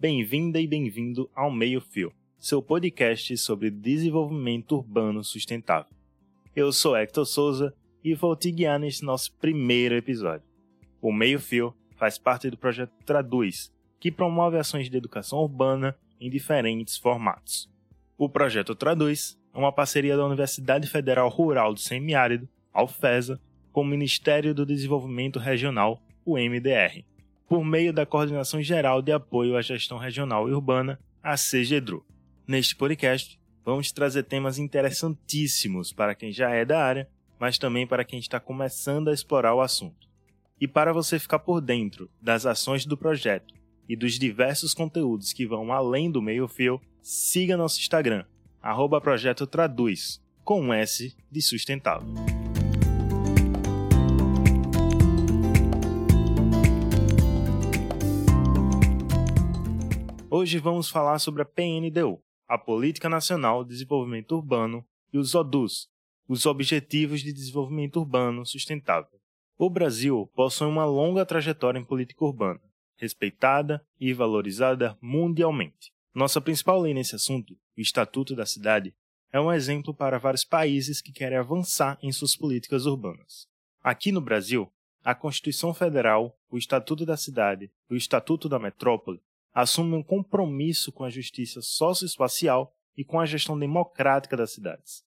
Bem-vinda e bem-vindo ao Meio Fio, seu podcast sobre desenvolvimento urbano sustentável. Eu sou Hector Souza e vou te guiar nesse nosso primeiro episódio. O Meio Fio faz parte do projeto Traduz, que promove ações de educação urbana em diferentes formatos. O projeto Traduz é uma parceria da Universidade Federal Rural do Semiárido, a UFESA, com o Ministério do Desenvolvimento Regional, o MDR, por meio da Coordenação Geral de Apoio à Gestão Regional e Urbana, a CGDRU. Neste podcast, vamos trazer temas interessantíssimos para quem já é da área, mas também para quem está começando a explorar o assunto. E para você ficar por dentro das ações do projeto e dos diversos conteúdos que vão além do meio-fio, siga nosso Instagram, arroba Projeto Traduz, com um S de sustentável. Hoje vamos falar sobre a PNDU, a Política Nacional de Desenvolvimento Urbano, e os ODUs, os Objetivos de Desenvolvimento Urbano Sustentável. O Brasil possui uma longa trajetória em política urbana, respeitada e valorizada mundialmente. Nossa principal lei nesse assunto, o Estatuto da Cidade, é um exemplo para vários países que querem avançar em suas políticas urbanas. Aqui no Brasil, a Constituição Federal, o Estatuto da Cidade e o Estatuto da Metrópole assumem um compromisso com a justiça socioespacial e com a gestão democrática das cidades.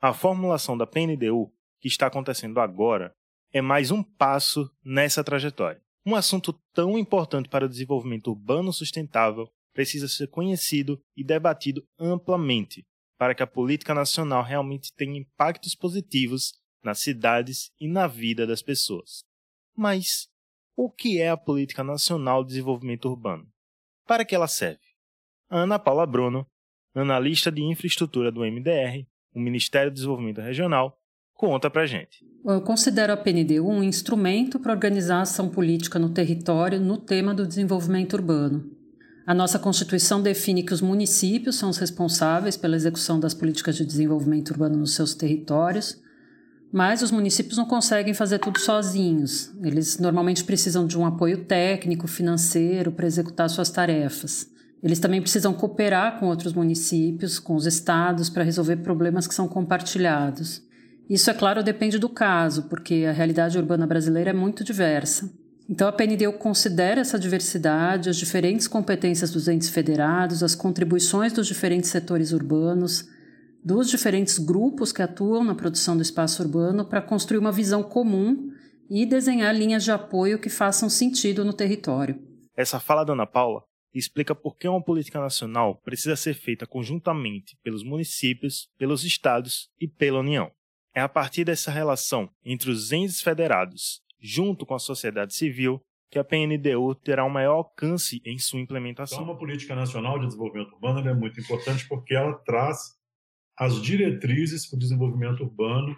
A formulação da PNDU, que está acontecendo agora, é mais um passo nessa trajetória. Um assunto tão importante para o desenvolvimento urbano sustentável precisa ser conhecido e debatido amplamente para que a política nacional realmente tenha impactos positivos nas cidades e na vida das pessoas. Mas o que é a Política Nacional de Desenvolvimento Urbano? Para que ela serve? Ana Paula Bruno, analista de infraestrutura do MDR, o Ministério do Desenvolvimento Regional, conta pra gente. Eu considero a PNDU um instrumento para organizar a ação política no território no tema do desenvolvimento urbano. A nossa Constituição define que os municípios são os responsáveis pela execução das políticas de desenvolvimento urbano nos seus territórios, mas os municípios não conseguem fazer tudo sozinhos. Eles normalmente precisam de um apoio técnico, financeiro para executar suas tarefas. Eles também precisam cooperar com outros municípios, com os estados, para resolver problemas que são compartilhados. Isso, é claro, depende do caso, porque a realidade urbana brasileira é muito diversa. Então, a PNDU considera essa diversidade, as diferentes competências dos entes federados, as contribuições dos diferentes setores urbanos, dos diferentes grupos que atuam na produção do espaço urbano para construir uma visão comum e desenhar linhas de apoio que façam sentido no território. Essa fala da Ana Paula explica por que uma política nacional precisa ser feita conjuntamente pelos municípios, pelos estados e pela União. É a partir dessa relação entre os entes federados junto com a sociedade civil, que a PNDU terá um maior alcance em sua implementação. Então, uma política nacional de desenvolvimento urbano é muito importante porque ela traz as diretrizes para o desenvolvimento urbano,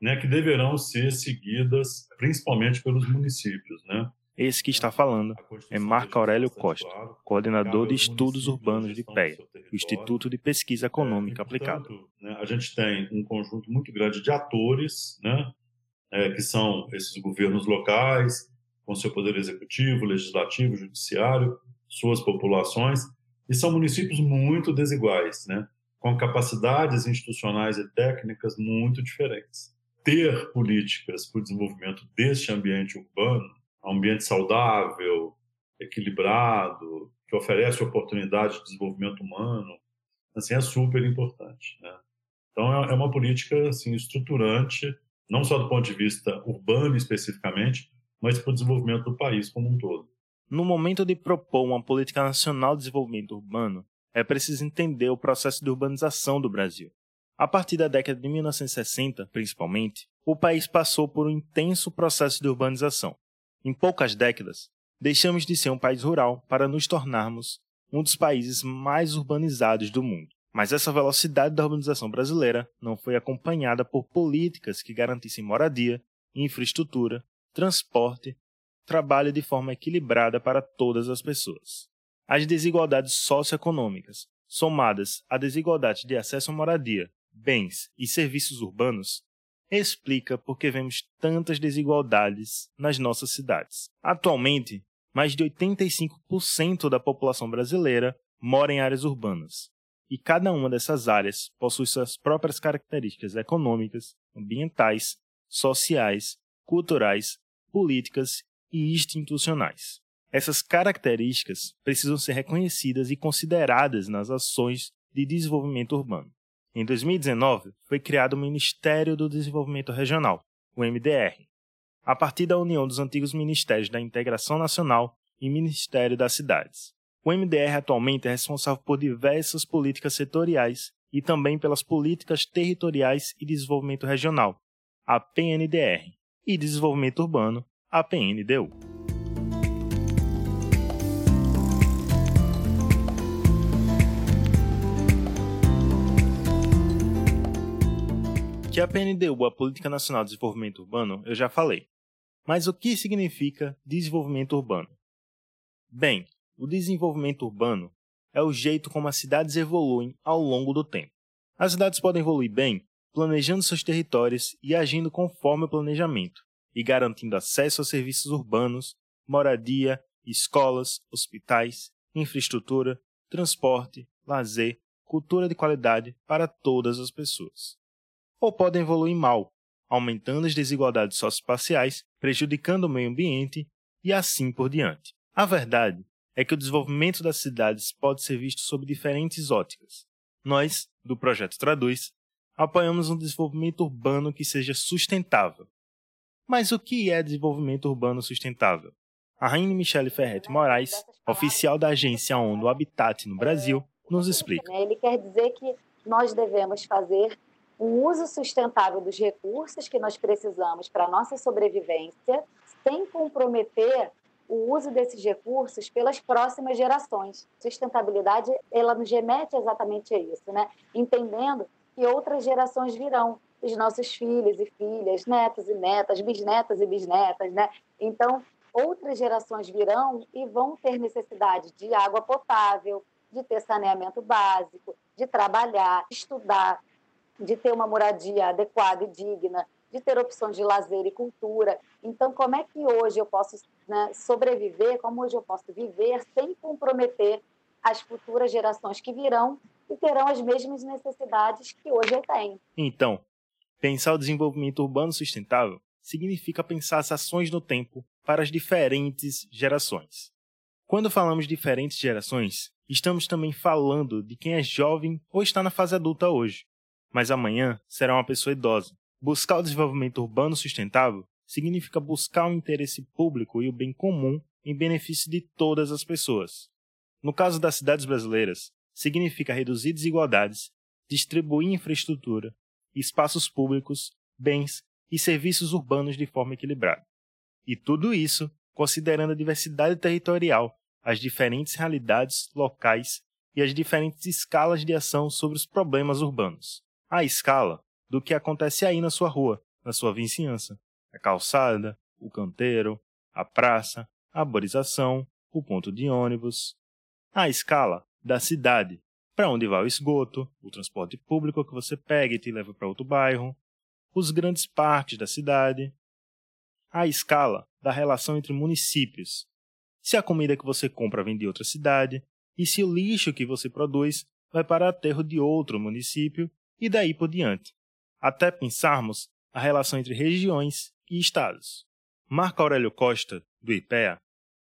né, que deverão ser seguidas principalmente pelos municípios, né? Esse que está falando é Marco Aurélio Costa, coordenador de estudos urbanos de PEA, o Instituto de Pesquisa Econômica é, Aplicada. Né, a gente tem um conjunto muito grande de atores, né, é, que são esses governos locais, com seu poder executivo, legislativo, judiciário, suas populações, e são municípios muito desiguais, né? Com capacidades institucionais e técnicas muito diferentes. Ter políticas para o desenvolvimento deste ambiente urbano, um ambiente saudável, equilibrado, que oferece oportunidade de desenvolvimento humano, assim, é super importante. Né? Então, é, é uma política assim, estruturante não só do ponto de vista urbano especificamente, mas para o desenvolvimento do país como um todo. No momento de propor uma política nacional de desenvolvimento urbano, é preciso entender o processo de urbanização do Brasil. A partir da década de 1960, principalmente, o país passou por um intenso processo de urbanização. Em poucas décadas, deixamos de ser um país rural para nos tornarmos um dos países mais urbanizados do mundo. Mas essa velocidade da urbanização brasileira não foi acompanhada por políticas que garantissem moradia, infraestrutura, transporte, trabalho de forma equilibrada para todas as pessoas. As desigualdades socioeconômicas, somadas à desigualdade de acesso à moradia, bens e serviços urbanos, explica por que vemos tantas desigualdades nas nossas cidades. Atualmente, mais de 85% da população brasileira mora em áreas urbanas, e cada uma dessas áreas possui suas próprias características econômicas, ambientais, sociais, culturais, políticas e institucionais. Essas características precisam ser reconhecidas e consideradas nas ações de desenvolvimento urbano. Em 2019, foi criado o Ministério do Desenvolvimento Regional, o MDR, a partir da união dos antigos Ministérios da Integração Nacional e Ministério das Cidades. O MDR atualmente é responsável por diversas políticas setoriais e também pelas políticas territoriais e desenvolvimento regional, a PNDR, e desenvolvimento urbano, a PNDU. Que a PNDU, a Política Nacional de Desenvolvimento Urbano, eu já falei. Mas o que significa desenvolvimento urbano? Bem, o desenvolvimento urbano é o jeito como as cidades evoluem ao longo do tempo. As cidades podem evoluir bem planejando seus territórios e agindo conforme o planejamento, e garantindo acesso a serviços urbanos, moradia, escolas, hospitais, infraestrutura, transporte, lazer, cultura de qualidade para todas as pessoas. Ou podem evoluir mal, aumentando as desigualdades socioespaciais, prejudicando o meio ambiente e assim por diante. A verdade é que o desenvolvimento das cidades pode ser visto sob diferentes óticas. Nós, do Projeto Traduz, apoiamos um desenvolvimento urbano que seja sustentável. Mas o que é desenvolvimento urbano sustentável? A Rainha Michele Ferretti Moraes, oficial da agência ONU Habitat no Brasil, nos explica. Ele quer dizer que nós devemos fazer um uso sustentável dos recursos que nós precisamos para a nossa sobrevivência, sem comprometer o uso desses recursos pelas próximas gerações. Sustentabilidade, ela nos remete exatamente a isso, né? Entendendo que outras gerações virão, os nossos filhos e filhas, netos e netas, bisnetas e bisnetas, né? Então, outras gerações virão e vão ter necessidade de água potável, de ter saneamento básico, de trabalhar, estudar, de ter uma moradia adequada e digna, de ter opções de lazer e cultura. Então, como é que hoje eu posso né, sobreviver, como hoje eu posso viver sem comprometer as futuras gerações que virão e terão as mesmas necessidades que hoje eu tenho? Então, pensar o desenvolvimento urbano sustentável significa pensar as ações no tempo para as diferentes gerações. Quando falamos diferentes gerações, estamos também falando de quem é jovem ou está na fase adulta hoje, mas amanhã será uma pessoa idosa. Buscar o desenvolvimento urbano sustentável significa buscar o interesse público e o bem comum em benefício de todas as pessoas. No caso das cidades brasileiras, significa reduzir desigualdades, distribuir infraestrutura, espaços públicos, bens e serviços urbanos de forma equilibrada. E tudo isso considerando a diversidade territorial, as diferentes realidades locais e as diferentes escalas de ação sobre os problemas urbanos à escala do que acontece aí na sua rua, na sua vizinhança. A calçada, o canteiro, a praça, a arborização, o ponto de ônibus. À escala da cidade, para onde vai o esgoto, o transporte público que você pega e te leva para outro bairro, os grandes parques da cidade. À escala da relação entre municípios, se a comida que você compra vem de outra cidade e se o lixo que você produz vai para aterro de outro município e daí por diante, até pensarmos a relação entre regiões e estados. Marco Aurélio Costa, do IPEA,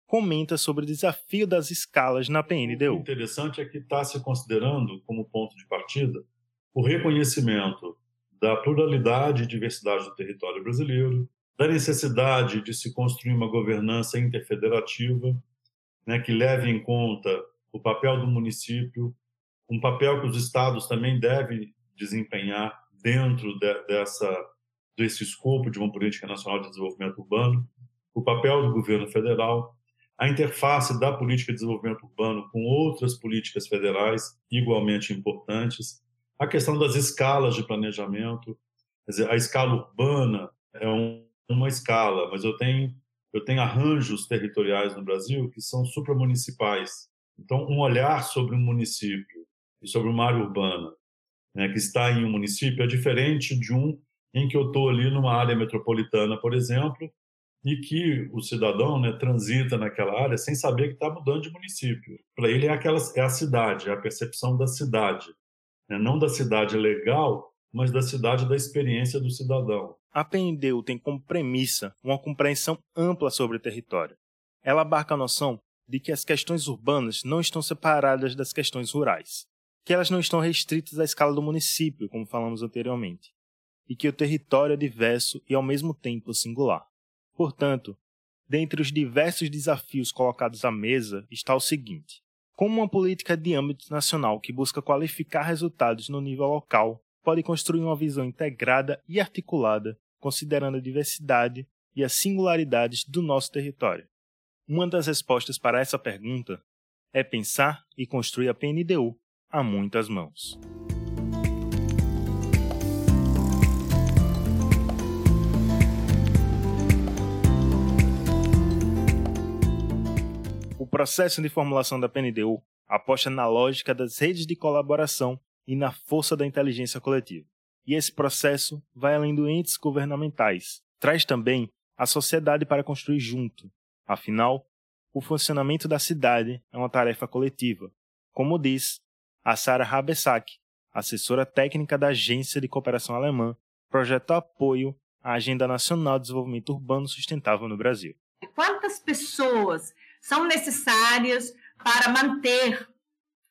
comenta sobre o desafio das escalas na PNDU. O interessante é que está se considerando como ponto de partida o reconhecimento da pluralidade e diversidade do território brasileiro, da necessidade de se construir uma governança interfederativa né, que leve em conta o papel do município, um papel que os estados também devem desempenhar dentro de, dessa desse escopo de uma política nacional de desenvolvimento urbano, o papel do governo federal, a interface da política de desenvolvimento urbano com outras políticas federais igualmente importantes, a questão das escalas de planejamento, dizer, a escala urbana é um, uma escala, mas eu tenho eu tenho arranjos territoriais no Brasil que são supramunicipais. Então, um olhar sobre um município e sobre uma área urbana né, que está em um município é diferente de um em que eu estou ali numa área metropolitana, por exemplo, e que o cidadão né, transita naquela área sem saber que está mudando de município. Para ele é, aquela, é a cidade, é a percepção da cidade, né? não da cidade legal, mas da cidade da experiência do cidadão. A PNDU tem como premissa uma compreensão ampla sobre o território. Ela abarca a noção de que as questões urbanas não estão separadas das questões rurais, que elas não estão restritas à escala do município, como falamos anteriormente, e que o território é diverso e ao mesmo tempo singular. Portanto, dentre os diversos desafios colocados à mesa está o seguinte: como uma política de âmbito nacional que busca qualificar resultados no nível local pode construir uma visão integrada e articulada, considerando a diversidade e as singularidades do nosso território? Uma das respostas para essa pergunta é pensar e construir a PNDU a muitas mãos. processo de formulação da PNDU aposta na lógica das redes de colaboração e na força da inteligência coletiva. E esse processo vai além dos entes governamentais, traz também a sociedade para construir junto. Afinal, o funcionamento da cidade é uma tarefa coletiva, como diz a Sara Habesack, assessora técnica da Agência de Cooperação Alemã, projeto apoio à Agenda Nacional de Desenvolvimento Urbano Sustentável no Brasil. Quantas pessoas são necessárias para manter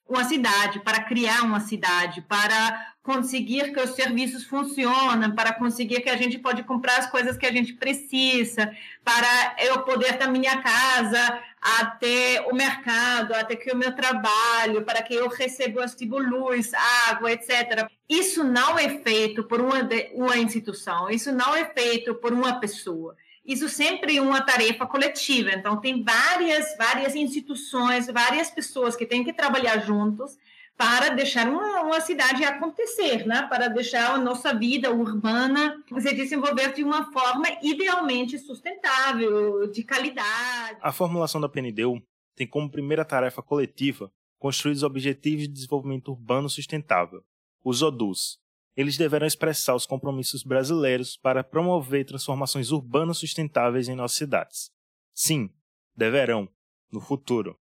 uma cidade, para criar uma cidade, para conseguir que os serviços funcionem, para conseguir que a gente pode comprar as coisas que a gente precisa, para eu poder da minha casa até o mercado, até que o meu trabalho, para que eu receba tipo luz, água, etc. Isso não é feito por uma, uma instituição, isso não é feito por uma pessoa isso sempre é uma tarefa coletiva. Então, tem várias, várias instituições, várias pessoas que têm que trabalhar juntos para deixar uma, uma cidade acontecer, né? para deixar a nossa vida urbana se desenvolver de uma forma idealmente sustentável, de qualidade. A formulação da PNDU tem como primeira tarefa coletiva construir os Objetivos de Desenvolvimento Urbano Sustentável, os ODUs, eles deverão expressar os compromissos brasileiros para promover transformações urbanas sustentáveis em nossas cidades. Sim, deverão, no futuro.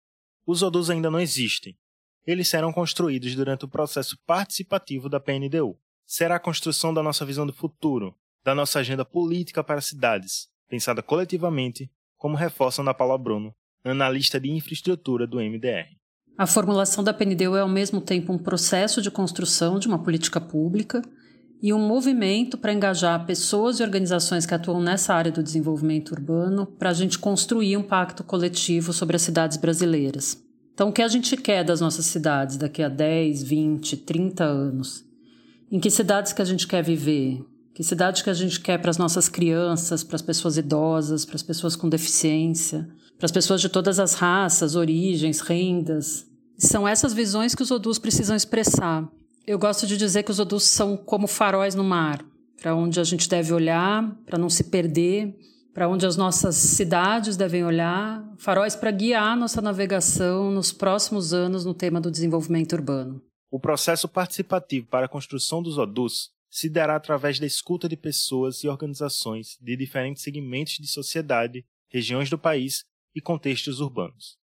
Os ODUs ainda não existem. Eles serão construídos durante o processo participativo da PNDU. Será a construção da nossa visão do futuro, da nossa agenda política para as cidades, pensada coletivamente, como reforça Ana Paula Bruno, analista de infraestrutura do MDR. A formulação da PNDU é ao mesmo tempo um processo de construção de uma política pública e um movimento para engajar pessoas e organizações que atuam nessa área do desenvolvimento urbano para a gente construir um pacto coletivo sobre as cidades brasileiras. Então, o que a gente quer das nossas cidades daqui a 10, 20, 30 anos? Em que cidades que a gente quer viver? Que cidade que a gente quer para as nossas crianças, para as pessoas idosas, para as pessoas com deficiência, para as pessoas de todas as raças, origens, rendas, são essas visões que os odus precisam expressar. Eu gosto de dizer que os odus são como faróis no mar, para onde a gente deve olhar, para não se perder, para onde as nossas cidades devem olhar, faróis para guiar nossa navegação nos próximos anos no tema do desenvolvimento urbano. O processo participativo para a construção dos odus se dará através da escuta de pessoas e organizações de diferentes segmentos de sociedade, regiões do país e contextos urbanos.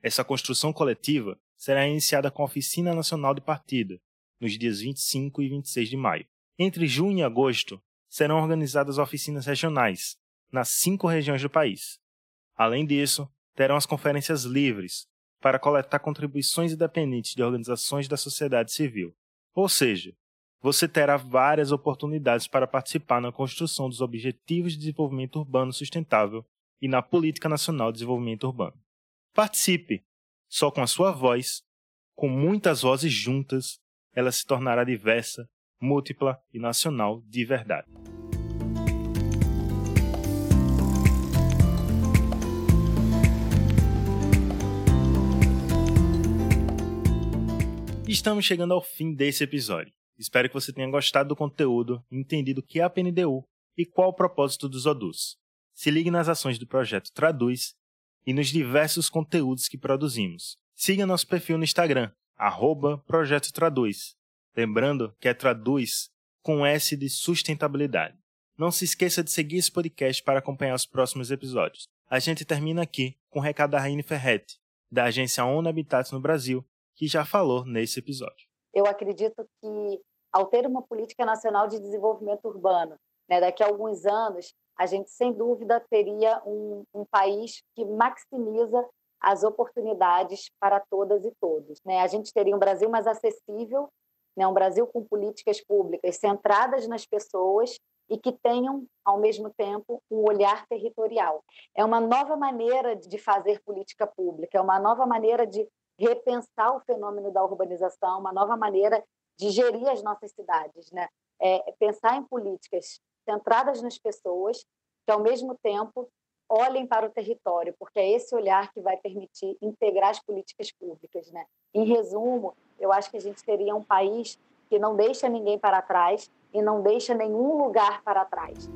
Essa construção coletiva será iniciada com a Oficina Nacional de Partida, nos dias 25 e 26 de maio. Entre junho e agosto, serão organizadas oficinas regionais, nas cinco regiões do país. Além disso, terão as conferências livres, para coletar contribuições independentes de organizações da sociedade civil. Ou seja, você terá várias oportunidades para participar na construção dos Objetivos de Desenvolvimento Urbano Sustentável e na Política Nacional de Desenvolvimento Urbano. Participe! Só com a sua voz, com muitas vozes juntas, ela se tornará diversa, múltipla e nacional de verdade. Estamos chegando ao fim desse episódio. Espero que você tenha gostado do conteúdo, entendido o que é a PNDU e qual o propósito dos ODUs. Se ligue nas ações do projeto Traduz e nos diversos conteúdos que produzimos. Siga nosso perfil no Instagram, arroba Projeto Traduz. Lembrando que é Traduz com S de sustentabilidade. Não se esqueça de seguir esse podcast para acompanhar os próximos episódios. A gente termina aqui com o recado da Raine Ferretti, da agência ONU Habitats no Brasil, que já falou nesse episódio. Eu acredito que, ao ter uma política nacional de desenvolvimento urbano, né, daqui a alguns anos, a gente sem dúvida teria um, um país que maximiza as oportunidades para todas e todos. Né? A gente teria um Brasil mais acessível, né? um Brasil com políticas públicas centradas nas pessoas e que tenham, ao mesmo tempo, um olhar territorial. É uma nova maneira de fazer política pública, é uma nova maneira de repensar o fenômeno da urbanização, uma nova maneira de gerir as nossas cidades, né? É pensar em políticas centradas nas pessoas, que ao mesmo tempo olhem para o território, porque é esse olhar que vai permitir integrar as políticas públicas, né? Em resumo, eu acho que a gente teria um país que não deixa ninguém para trás e não deixa nenhum lugar para trás.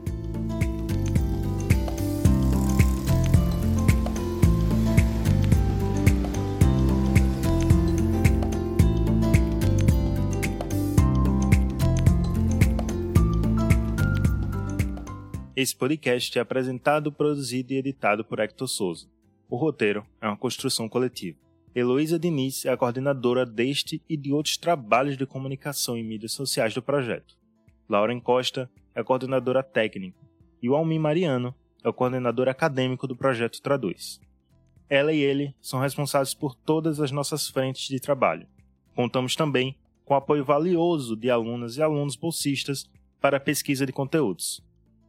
Esse podcast é apresentado, produzido e editado por Hector Souza. O roteiro é uma construção coletiva. Heloísa Diniz é a coordenadora deste e de outros trabalhos de comunicação e mídias sociais do projeto. Lauren Costa é a coordenadora técnica e o Almir Mariano é o coordenador acadêmico do projeto Traduz. Ela e ele são responsáveis por todas as nossas frentes de trabalho. Contamos também com o apoio valioso de alunas e alunos bolsistas para a pesquisa de conteúdos.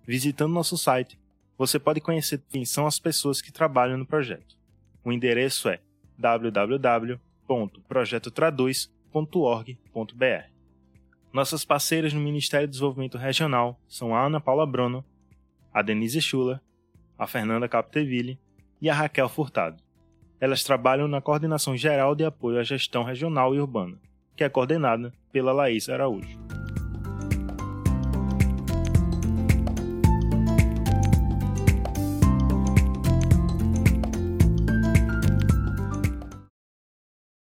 Visitando nosso site, você pode conhecer quem são as pessoas que trabalham no projeto. O endereço é www.projetotraduz.org.br. Nossas parceiras no Ministério do Desenvolvimento Regional são a Ana Paula Bruno, a Denise Schuller, a Fernanda Capteville e a Raquel Furtado. Elas trabalham na Coordenação Geral de Apoio à Gestão Regional e Urbana, que é coordenada pela Laís Araújo.